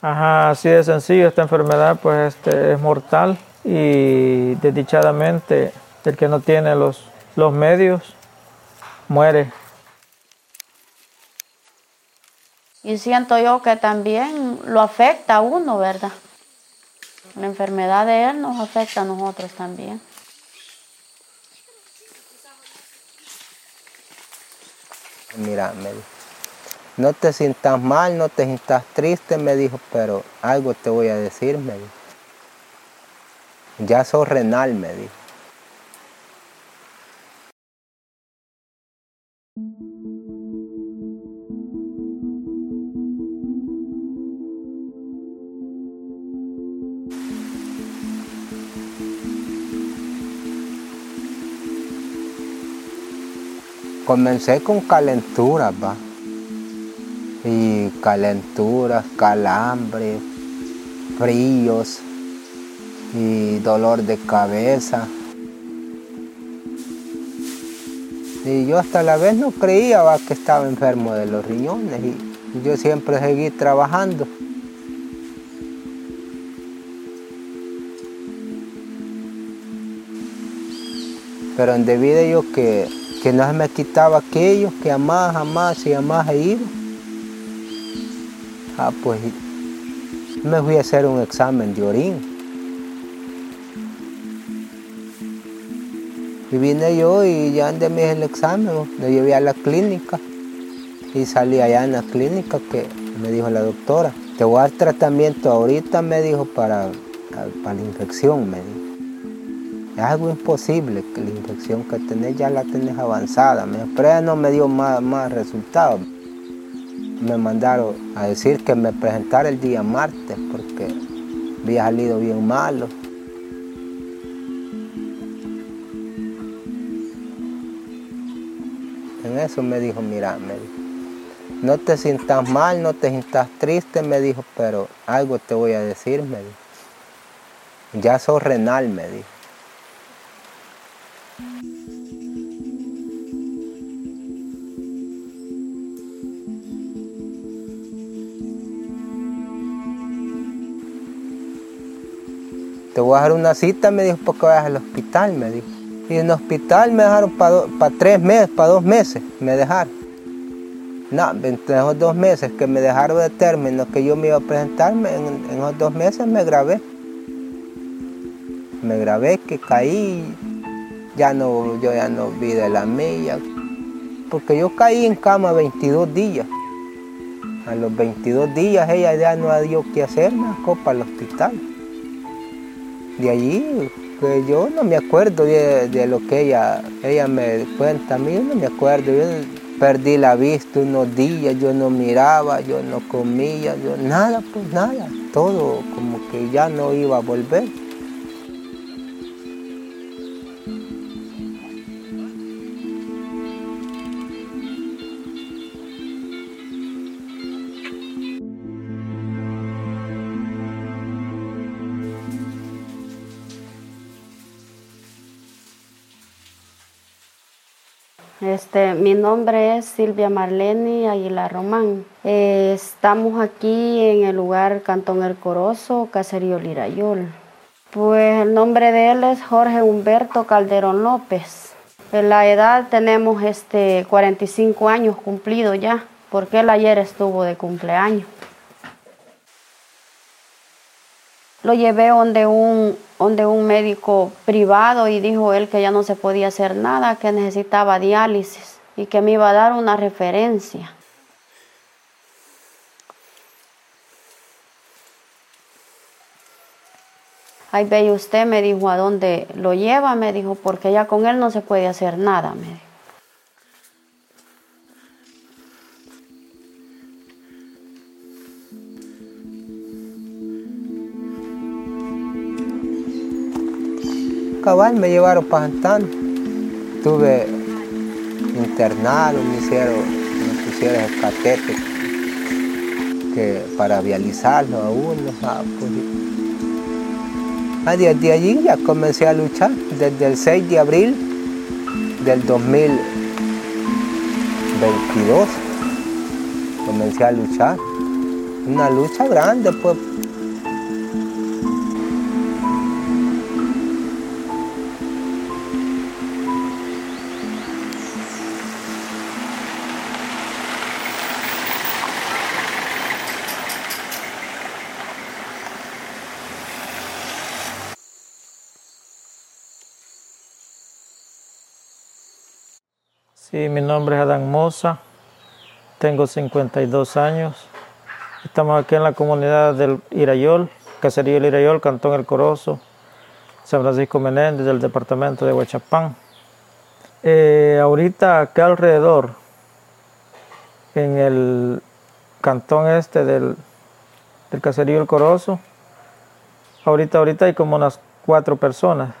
Ajá, así de sencillo, esta enfermedad pues este, es mortal y desdichadamente el que no tiene los, los medios muere. Y siento yo que también lo afecta a uno, ¿verdad? La enfermedad de él nos afecta a nosotros también. Mira, me dijo, no te sientas mal, no te sientas triste, me dijo, pero algo te voy a decir, me dijo. Ya sos renal, me dijo. Comencé con calenturas, va. Y calenturas, calambres, fríos y dolor de cabeza. Y yo hasta la vez no creía va, que estaba enfermo de los riñones y yo siempre seguí trabajando. Pero en debido yo que, que no se me quitaba aquello, que jamás, jamás y jamás se iba. Ah, pues me fui a hacer un examen de orín. Y vine yo y ya andé me el examen, lo llevé a la clínica y salí allá en la clínica que me dijo la doctora, te voy a dar tratamiento ahorita, me dijo, para, para la infección, me. Es algo imposible, que la infección que tenés ya la tenés avanzada. Pero ella no me dio más, más resultados. Me mandaron a decir que me presentara el día martes porque había salido bien malo. En eso me dijo, mira, me dijo, no te sientas mal, no te sientas triste, me dijo, pero algo te voy a decir, me dijo. Ya sos renal, me dijo. Te voy a dejar una cita, me dijo, porque vayas al hospital, me dijo. Y en el hospital me dejaron para tres meses, para dos meses, me dejaron. No, en esos dos meses que me dejaron de término que yo me iba a presentarme, en, en esos dos meses me grabé. Me grabé que caí, ya no, yo ya no vi de la milla, porque yo caí en cama 22 días. A los 22 días ella ya no dio qué hacer, me sacó para el hospital. De allí, pues yo no me acuerdo de, de, lo que ella, ella me cuenta a mí, yo no me acuerdo. Yo perdí la vista unos días, yo no miraba, yo no comía, yo nada, pues nada. Todo como que ya no iba a volver. Este, mi nombre es Silvia Marlene Aguilar Román. Estamos aquí en el lugar Cantón El Corozo, Caserío Lirayol. Pues el nombre de él es Jorge Humberto Calderón López. En la edad tenemos este 45 años cumplido ya, porque él ayer estuvo de cumpleaños. Lo llevé donde un, donde un médico privado y dijo él que ya no se podía hacer nada, que necesitaba diálisis y que me iba a dar una referencia. Ahí ve usted, me dijo, ¿a dónde lo lleva? Me dijo, porque ya con él no se puede hacer nada, me dijo. Me llevaron para Santana. Estuve internado, me hicieron, me pusieron el que para vializarlo a uno. Ah, pues, ah, desde allí ya comencé a luchar, desde el 6 de abril del 2000, 22 comencé a luchar. Una lucha grande, pues. Sí, mi nombre es Adán Moza, tengo 52 años. Estamos aquí en la comunidad del Irayol, Caserío El Irayol, Cantón El Corozo, San Francisco Menéndez, del departamento de Huachapán. Eh, ahorita acá alrededor, en el cantón este del, del Caserío El Corozo, ahorita, ahorita hay como unas cuatro personas,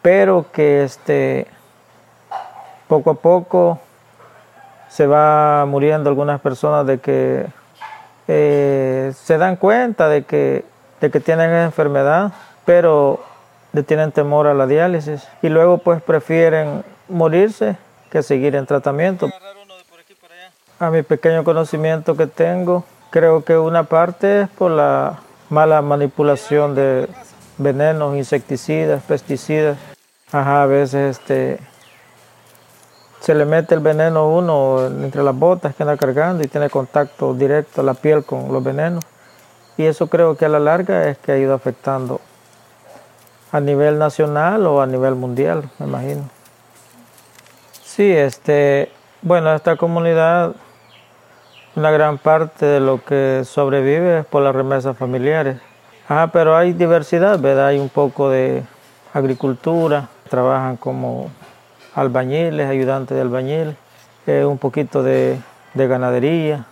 pero que este poco a poco se va muriendo algunas personas de que eh, se dan cuenta de que, de que tienen enfermedad, pero le tienen temor a la diálisis y luego pues prefieren morirse que seguir en tratamiento. A mi pequeño conocimiento que tengo, creo que una parte es por la mala manipulación de venenos, insecticidas, pesticidas. Ajá, a veces este, se le mete el veneno a uno entre las botas que anda cargando y tiene contacto directo la piel con los venenos. Y eso creo que a la larga es que ha ido afectando a nivel nacional o a nivel mundial, me imagino. Sí, este, bueno, esta comunidad, una gran parte de lo que sobrevive es por las remesas familiares. Ah, pero hay diversidad, ¿verdad? Hay un poco de agricultura, trabajan como albañiles, ayudantes de albañil, un poquito de, de ganadería.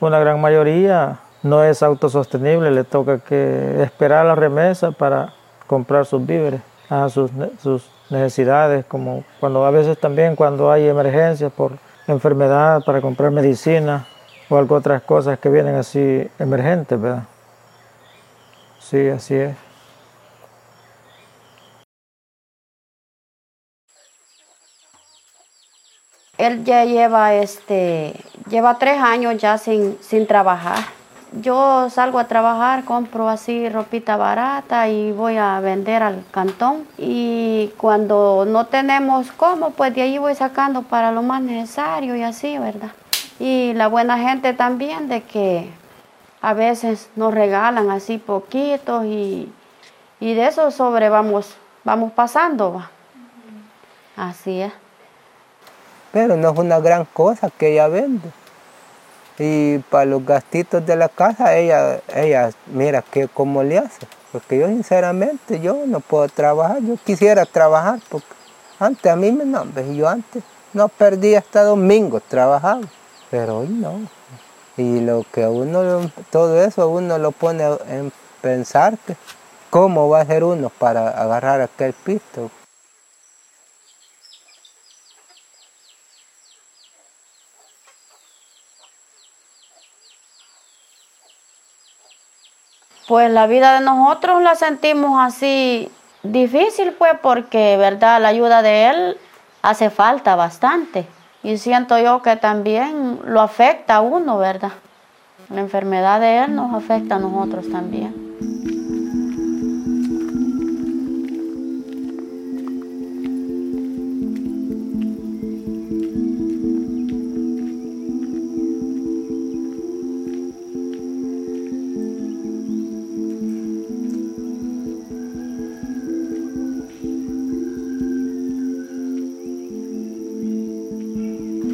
Una gran mayoría no es autosostenible, le toca que esperar la remesa para comprar sus víveres, a sus, sus necesidades, como cuando a veces también cuando hay emergencias por enfermedad para comprar medicina o algo otras cosas que vienen así emergentes, ¿verdad? Sí, así es. Él ya lleva este, lleva tres años ya sin, sin trabajar. Yo salgo a trabajar, compro así ropita barata y voy a vender al cantón. Y cuando no tenemos cómo, pues de ahí voy sacando para lo más necesario y así, ¿verdad? Y la buena gente también de que a veces nos regalan así poquitos y, y de eso sobre vamos, vamos pasando. ¿va? Así es pero no es una gran cosa que ella vende. Y para los gastitos de la casa, ella, ella mira que cómo le hace. Porque yo sinceramente, yo no puedo trabajar, yo quisiera trabajar, porque antes a mí me no, yo antes no perdí hasta domingo trabajaba, pero hoy no. Y lo que uno, todo eso uno lo pone en pensar que cómo va a ser uno para agarrar aquel pisto. Pues la vida de nosotros la sentimos así difícil, pues, porque, ¿verdad? La ayuda de Él hace falta bastante. Y siento yo que también lo afecta a uno, ¿verdad? La enfermedad de Él nos afecta a nosotros también.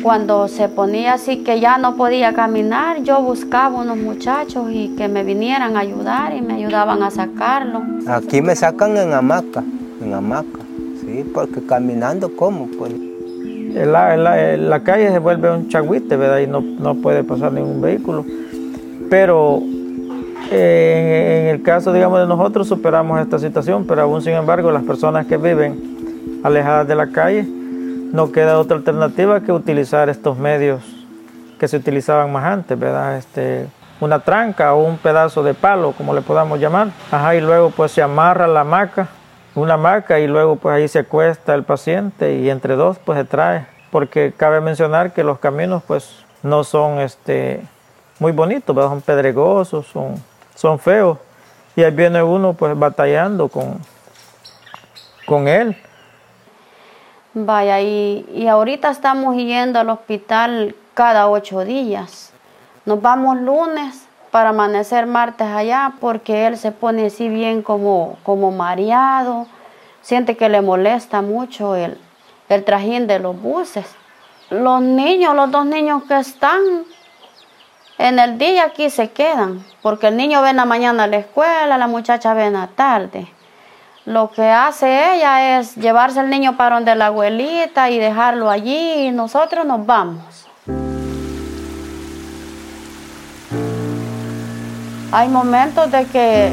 Cuando se ponía así que ya no podía caminar, yo buscaba unos muchachos y que me vinieran a ayudar y me ayudaban a sacarlo. Aquí me sacan en hamaca, en hamaca, sí, porque caminando, ¿cómo? Pues? En la, la, calle se vuelve un chagüite, ¿verdad? Y no, no puede pasar ningún vehículo. Pero eh, en el caso, digamos, de nosotros superamos esta situación, pero aún sin embargo las personas que viven alejadas de la calle, no queda otra alternativa que utilizar estos medios que se utilizaban más antes, ¿verdad? Este, una tranca o un pedazo de palo, como le podamos llamar. Ajá, y luego pues se amarra la hamaca, una hamaca y luego pues ahí se acuesta el paciente y entre dos pues se trae porque cabe mencionar que los caminos pues no son este, muy bonitos, son pedregosos, son, son feos. Y ahí viene uno pues batallando con, con él. Vaya, y, y ahorita estamos yendo al hospital cada ocho días. Nos vamos lunes para amanecer martes allá porque él se pone así bien como, como mareado, siente que le molesta mucho el, el trajín de los buses. Los niños, los dos niños que están en el día aquí se quedan, porque el niño ve en la mañana a la escuela, la muchacha ve en la tarde. Lo que hace ella es llevarse al niño para donde la abuelita y dejarlo allí y nosotros nos vamos. Hay momentos de que,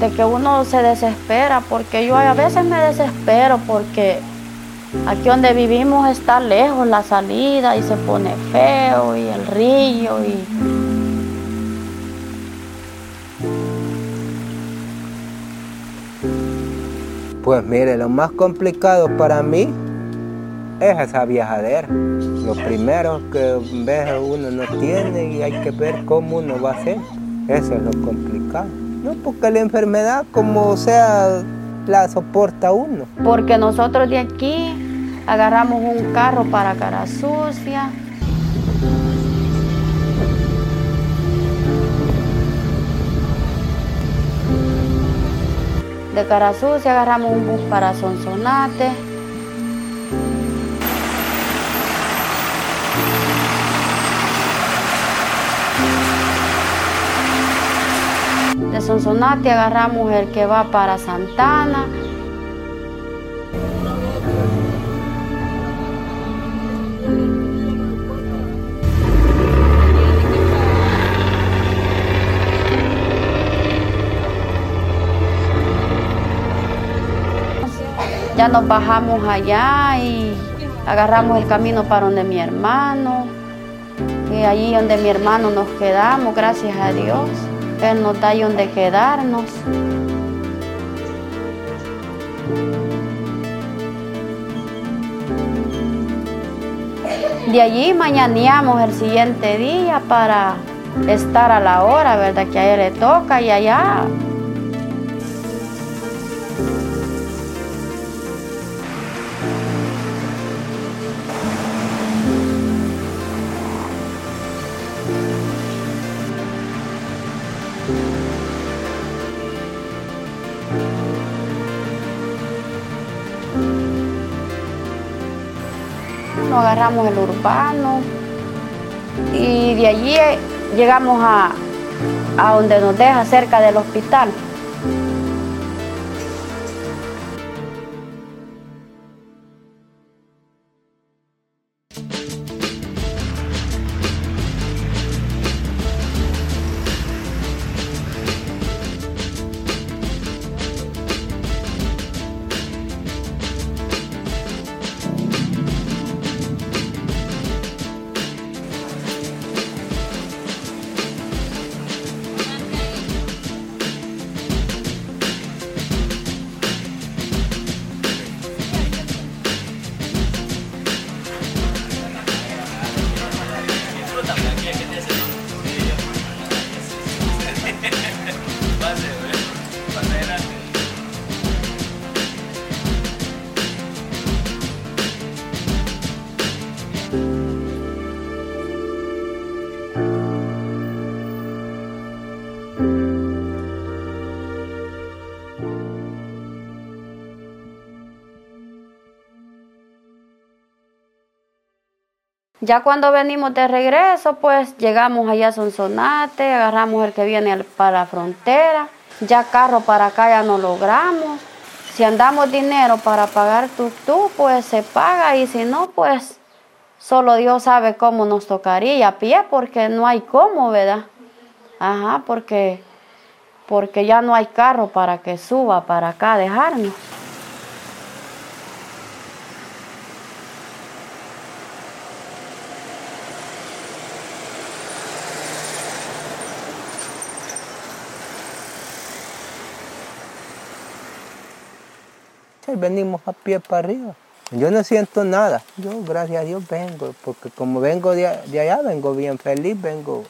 de que uno se desespera, porque yo a veces me desespero porque Aquí donde vivimos está lejos la salida y se pone feo y el río y... Pues mire, lo más complicado para mí es esa viajadera. Lo primero que veces uno no tiene y hay que ver cómo uno va a hacer. Eso es lo complicado. No porque la enfermedad como sea la soporta uno. Porque nosotros de aquí agarramos un carro para cara sucia. De cara sucia agarramos un bus para Sonsonate. De Sonsonate agarramos el que va para Santana. Ya nos bajamos allá y agarramos el camino para donde mi hermano. Y allí donde mi hermano nos quedamos, gracias a Dios. Él nos da donde quedarnos. De allí mañaneamos el siguiente día para estar a la hora, ¿verdad? Que a él le toca y allá agarramos el urbano y de allí llegamos a, a donde nos deja cerca del hospital. Ya cuando venimos de regreso, pues llegamos allá a Sonsonate, agarramos el que viene para la frontera, ya carro para acá ya no logramos. Si andamos dinero para pagar tu tú, pues se paga y si no, pues solo Dios sabe cómo nos tocaría a pie porque no hay cómo, ¿verdad? Ajá, porque, porque ya no hay carro para que suba para acá a dejarnos. Venimos a pie para arriba. Yo no siento nada. Yo, gracias a Dios, vengo, porque como vengo de, allá, vengo bien feliz, vengo.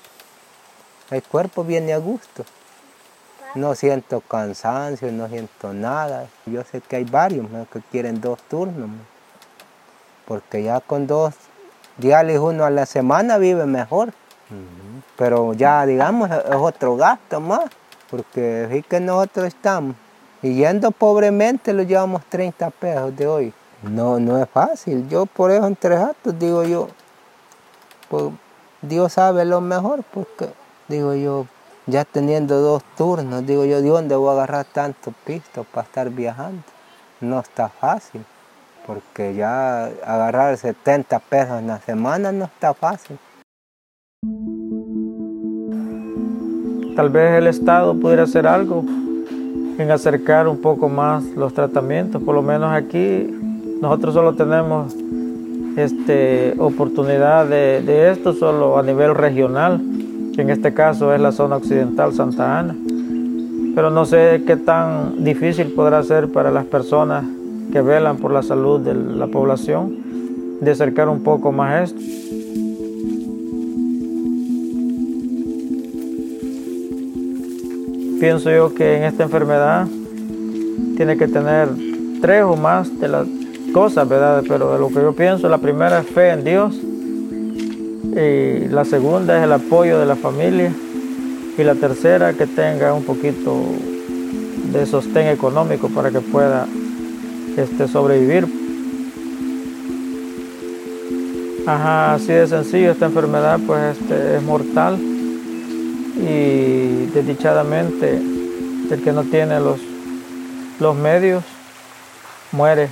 El cuerpo viene a gusto. No siento cansancio, no siento nada. Yo sé que hay varios que quieren dos turnos, ¿no? porque ya con dos diales uno a la semana vive mejor. Pero ya, digamos, es otro gasto más, porque sí que nosotros estamos. Y yendo pobremente lo llevamos 30 pesos de hoy. No, no es fácil. Yo por eso entre actos digo yo, pues Dios sabe lo mejor, porque digo yo, ya teniendo dos turnos, digo yo, ¿de dónde voy a agarrar tantos pistos para estar viajando? No está fácil, porque ya agarrar 70 pesos en la semana no está fácil. Tal vez el Estado pudiera hacer algo en acercar un poco más los tratamientos, por lo menos aquí nosotros solo tenemos este, oportunidad de, de esto solo a nivel regional, que en este caso es la zona occidental Santa Ana. Pero no sé qué tan difícil podrá ser para las personas que velan por la salud de la población de acercar un poco más esto. Pienso yo que en esta enfermedad tiene que tener tres o más de las cosas, ¿verdad? Pero de lo que yo pienso, la primera es fe en Dios, y la segunda es el apoyo de la familia, y la tercera que tenga un poquito de sostén económico para que pueda este, sobrevivir. Ajá, así de sencillo, esta enfermedad pues este, es mortal y desdichadamente el que no tiene los, los medios muere